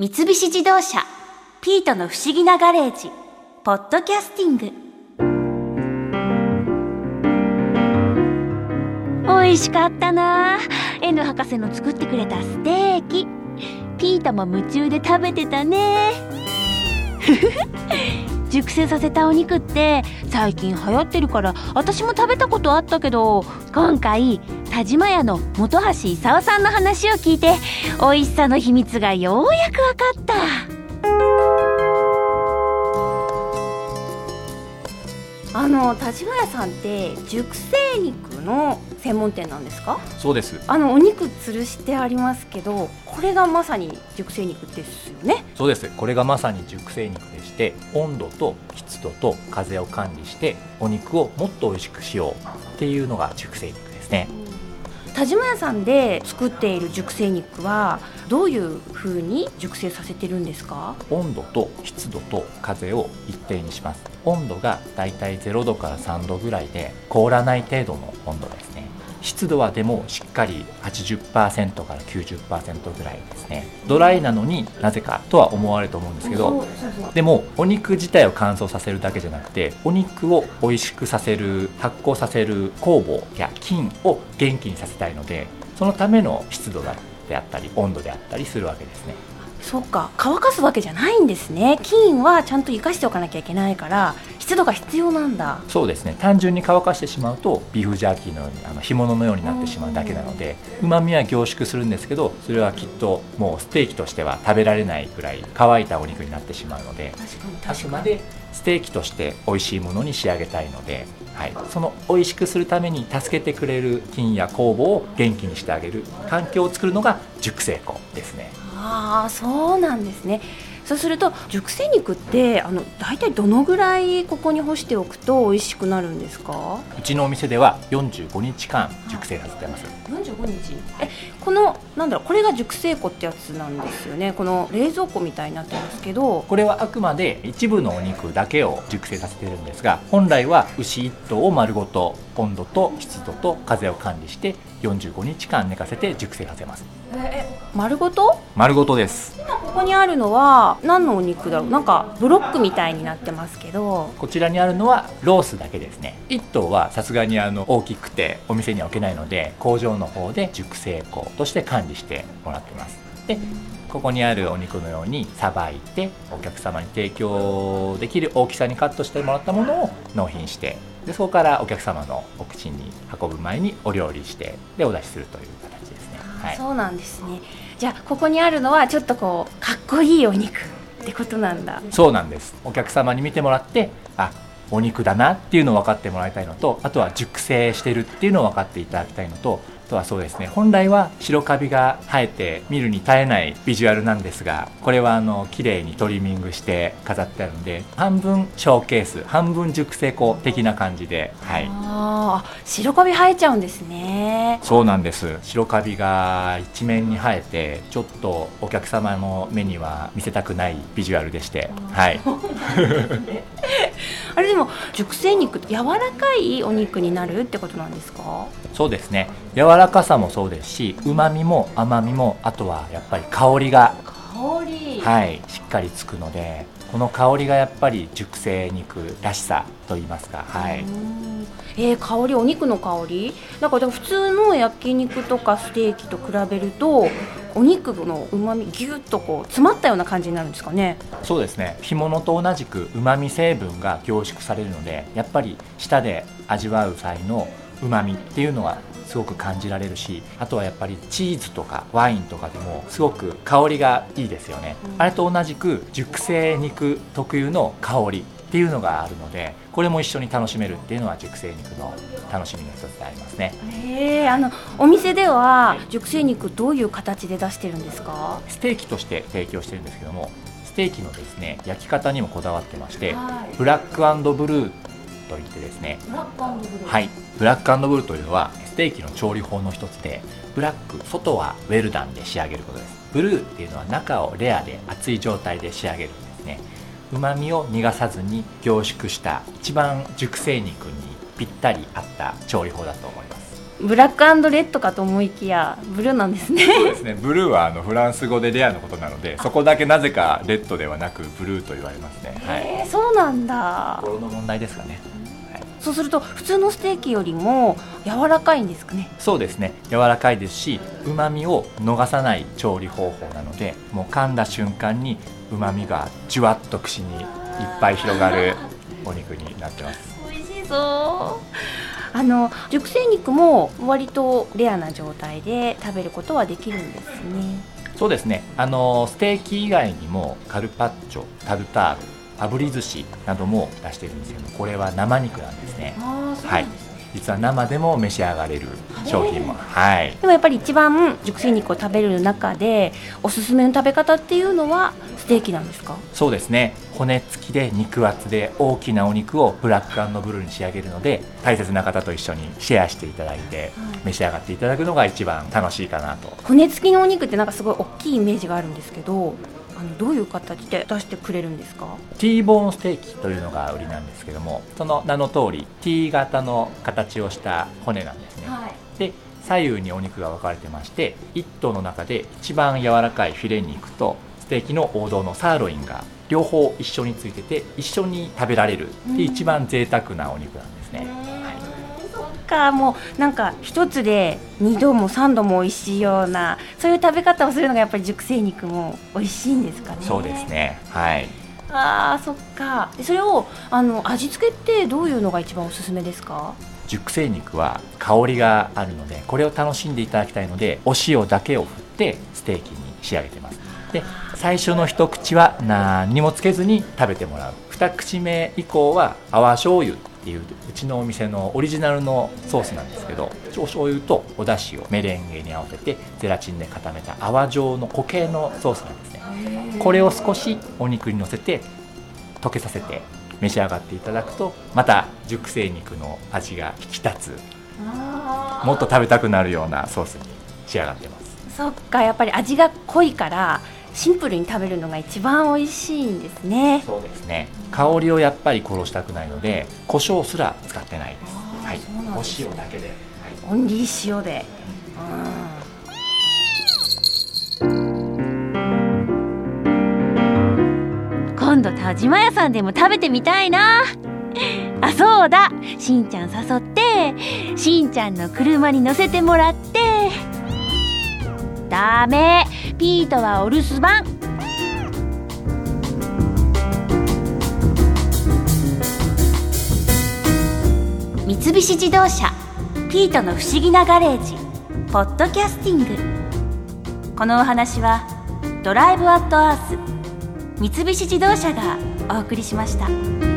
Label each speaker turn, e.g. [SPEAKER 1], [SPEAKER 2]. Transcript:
[SPEAKER 1] 三菱自動車「ピートの不思議なガレージ」「ポッドキャスティング」美味しかったな。N 博士の作ってくれたステーキ。ピータも夢中で食べてたね。熟成させたお肉って最近流行ってるから私も食べたことあったけど今回田島屋の本橋勲さんの話を聞いて美味しさの秘密がようやく分かった。あの田島屋さんって熟成肉の専門店なんですか？
[SPEAKER 2] そうです。
[SPEAKER 1] あのお肉吊るしてありますけどこれがまさに熟成肉ですよね？
[SPEAKER 2] そうです。これがまさに熟成肉でして温度と湿度と風を管理してお肉をもっと美味しくしようっていうのが熟成肉ですね。
[SPEAKER 1] 田島屋さんで作っている熟成肉はどういう風に熟成させてるんですか？
[SPEAKER 2] 温度と湿度と風を一定にします。温度がだいたい0度から3度ぐらいで凍らない程度の温度ですね湿度はでもしっかり80%から90%ぐらいですね。ドライなのになぜかとは思われると思うんですけどでもお肉自体を乾燥させるだけじゃなくてお肉を美味しくさせる発酵させる酵母や菌を元気にさせたいのでそのための湿度であったり温度であったりするわけですね
[SPEAKER 1] そっか。乾かすわけじゃないんですね。菌はちゃんと生かしておかなきゃいけないから湿度が必要なんだ。
[SPEAKER 2] そうですね。単純に乾かしてしまうとビーフジャーキーのようにあの干物のようになってしまうだけなのでうまみは凝縮するんですけどそれはきっともうステーキとしては食べられないぐらい乾いたお肉になってしまうのであくまでステーキとして美味しいものに仕上げたいので、はい、その美味しくするために助けてくれる菌や酵母を元気にしてあげる環境を作るのが熟成庫ですね。
[SPEAKER 1] ああそうなんですね。そうすると熟成肉ってあの大体どのぐらいここに干しておくと美味しくなるんですか？
[SPEAKER 2] うちのお店では45日間熟成させてます。
[SPEAKER 1] 45日？えこのなんだろうこれが熟成庫ってやつなんですよね。この冷蔵庫みたいになってますけど。
[SPEAKER 2] これはあくまで一部のお肉だけを熟成させてるんですが本来は牛1頭を丸ごと温度と湿度と風を管理して45日間寝かせて熟成させます。
[SPEAKER 1] え丸ごと？
[SPEAKER 2] 丸ごとです。
[SPEAKER 1] 今ここにあるのは何のお肉だろう？なんかブロックみたいになってますけど。
[SPEAKER 2] こちらにあるのはロースだけですね。1頭はさすがにあの大きくてお店には置けないので工場の方で熟成庫として管理してもらってます。でここにあるお肉のようにさばいてお客様に提供できる大きさにカットしてもらったものを納品してでそこからお客様のお口に運ぶ前にお料理してでお出しするという形ですね、
[SPEAKER 1] はい、そうなんですね。じゃあここにあるのはちょっとこうかっこいいお肉ってことなんだ。
[SPEAKER 2] そうなんです。お客様に見てもらってあお肉だなっていうのを分かってもらいたいのとあとは熟成してるっていうのを分かっていただきたいのととはそうですね本来は白カビが生えて見るに耐えないビジュアルなんですがこれはあの綺麗にトリミングして飾ってあるんで半分ショーケース半分熟成庫的な感じではい。
[SPEAKER 1] あ白カビ生えちゃうんですね。
[SPEAKER 2] そうなんです。白カビが一面に生えてちょっとお客様の目には見せたくないビジュアルでしてはい
[SPEAKER 1] あれでも熟成肉柔らかいお肉になるってことなんですか？
[SPEAKER 2] そうですね。柔らかさもそうですしうまみも甘みもあとはやっぱり香りが
[SPEAKER 1] 香り。
[SPEAKER 2] はいしっかりつくのでこの香りがやっぱり熟成肉らしさと言いますかはい
[SPEAKER 1] えー、香りお肉の香り？なんか普通の焼肉とかステーキと比べるとお肉のうまみぎゅっとこう詰まったような感じになるんですかね？
[SPEAKER 2] そうですね。干物と同じくうまみ成分が凝縮されるのでやっぱり舌で味わう際のうまみっていうのはすごく感じられるしあとはやっぱりチーズとかワインとかでもすごく香りがいいですよね、うん、あれと同じく熟成肉特有の香りっていうのがあるのでこれも一緒に楽しめるっていうのは熟成肉の楽しみの一つでありますね。
[SPEAKER 1] へえあのお店では熟成肉どういう形で出してるんですか？
[SPEAKER 2] ステーキとして提供してるんですけどもステーキのですね焼き方にもこだわってまして、はい、ブラックブルーといってですねはい。ブラックブルーというのはステーキの調理法の一つでブラック外はウェルダンで仕上げることです。ブルーっていうのは中をレアで熱い状態で仕上げるんですねうまみを逃がさずに凝縮した一番熟成肉にぴったり合った調理法だと思います。
[SPEAKER 1] ブラックレッドかと思いきやブルーなんですね。
[SPEAKER 2] そうですね。ブルーはあのフランス語でレアのことなのでそこだけなぜかレッドではなくブルーと言われますね。はい。
[SPEAKER 1] えー、そうなんだ。
[SPEAKER 2] 心の問題ですかね
[SPEAKER 1] そうすると普通のステーキよりも柔らかいんですかね？
[SPEAKER 2] そうですね。柔らかいですしうまみを逃さない調理方法なのでもう噛んだ瞬間にうまみがじゅわっと口にいっぱい広がる お肉になってます。
[SPEAKER 1] 美味しそう。あの熟成肉も割とレアな状態で食べることはできるんですね。
[SPEAKER 2] そうですね。あのステーキ以外にもカルパッチョタルタール炙り寿司なども出してるんですけどこれは生肉なんですね。はい。実は生でも召し上がれる商品もはい。
[SPEAKER 1] でもやっぱり一番熟成肉を食べる中でおすすめの食べ方っていうのはステーキなんですか？
[SPEAKER 2] そうですね。骨付きで肉厚で大きなお肉をブラックブルーに仕上げるので大切な方と一緒にシェアしていただいて、召し上がっていただくのが一番楽しいかなと。
[SPEAKER 1] 骨付きのお肉ってなんかすごい大きいイメージがあるんですけどあのどういう形で出してくれるんですか
[SPEAKER 2] ？T ボーンステーキというのが売りなんですけどもその名の通り T 型の形をした骨なんですね、はい、で左右にお肉が分かれてまして1頭の中で一番柔らかいフィレ肉とステーキの王道のサーロインが両方一緒についてて一緒に食べられるって一番贅沢なお肉なんですね、
[SPEAKER 1] かもうなんか一つで2度も3度も美味しいようなそういう食べ方をするのがやっぱり熟成肉も美味しいんですかね。
[SPEAKER 2] そうですね。はい。
[SPEAKER 1] あーそっか。それをあの味付けってどういうのが一番おすすめですか？
[SPEAKER 2] 熟成肉は香りがあるのでこれを楽しんでいただきたいのでお塩だけを振ってステーキに仕上げてます。で最初の一口は何にもつけずに食べてもらう。二口目以降は泡醤油っていううちのお店のオリジナルのソースなんですけどお醤油とお出汁をメレンゲに合わせてゼラチンで固めた泡状の固形のソースなんですね。これを少しお肉にのせて溶けさせて召し上がっていただくとまた熟成肉の味が引き立つ。もっと食べたくなるようなソースに仕上がってます。
[SPEAKER 1] そっかやっぱり味が濃いからシンプルに食べるのが一番美味しいんですね。
[SPEAKER 2] そうですね。香りをやっぱり殺したくないので胡椒すら使ってないです。はい。お塩だけで、はい、
[SPEAKER 1] オンリー塩で、うん、今度田島屋さんでも食べてみたいな。あそうだ。しんちゃん誘ってしんちゃんの車に乗せてもらって。ダメピートはお留守番三菱自動車ピートの不思議なガレージポッドキャスティングこのお話はドライブアットアース三菱自動車がお送りしました。